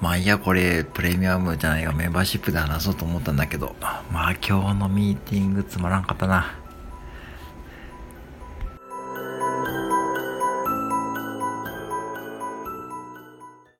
まあいいや、これ、プレミアムじゃないよ、メンバーシップで話そうと思ったんだけど、まあ今日のミーティングつまらんかったな。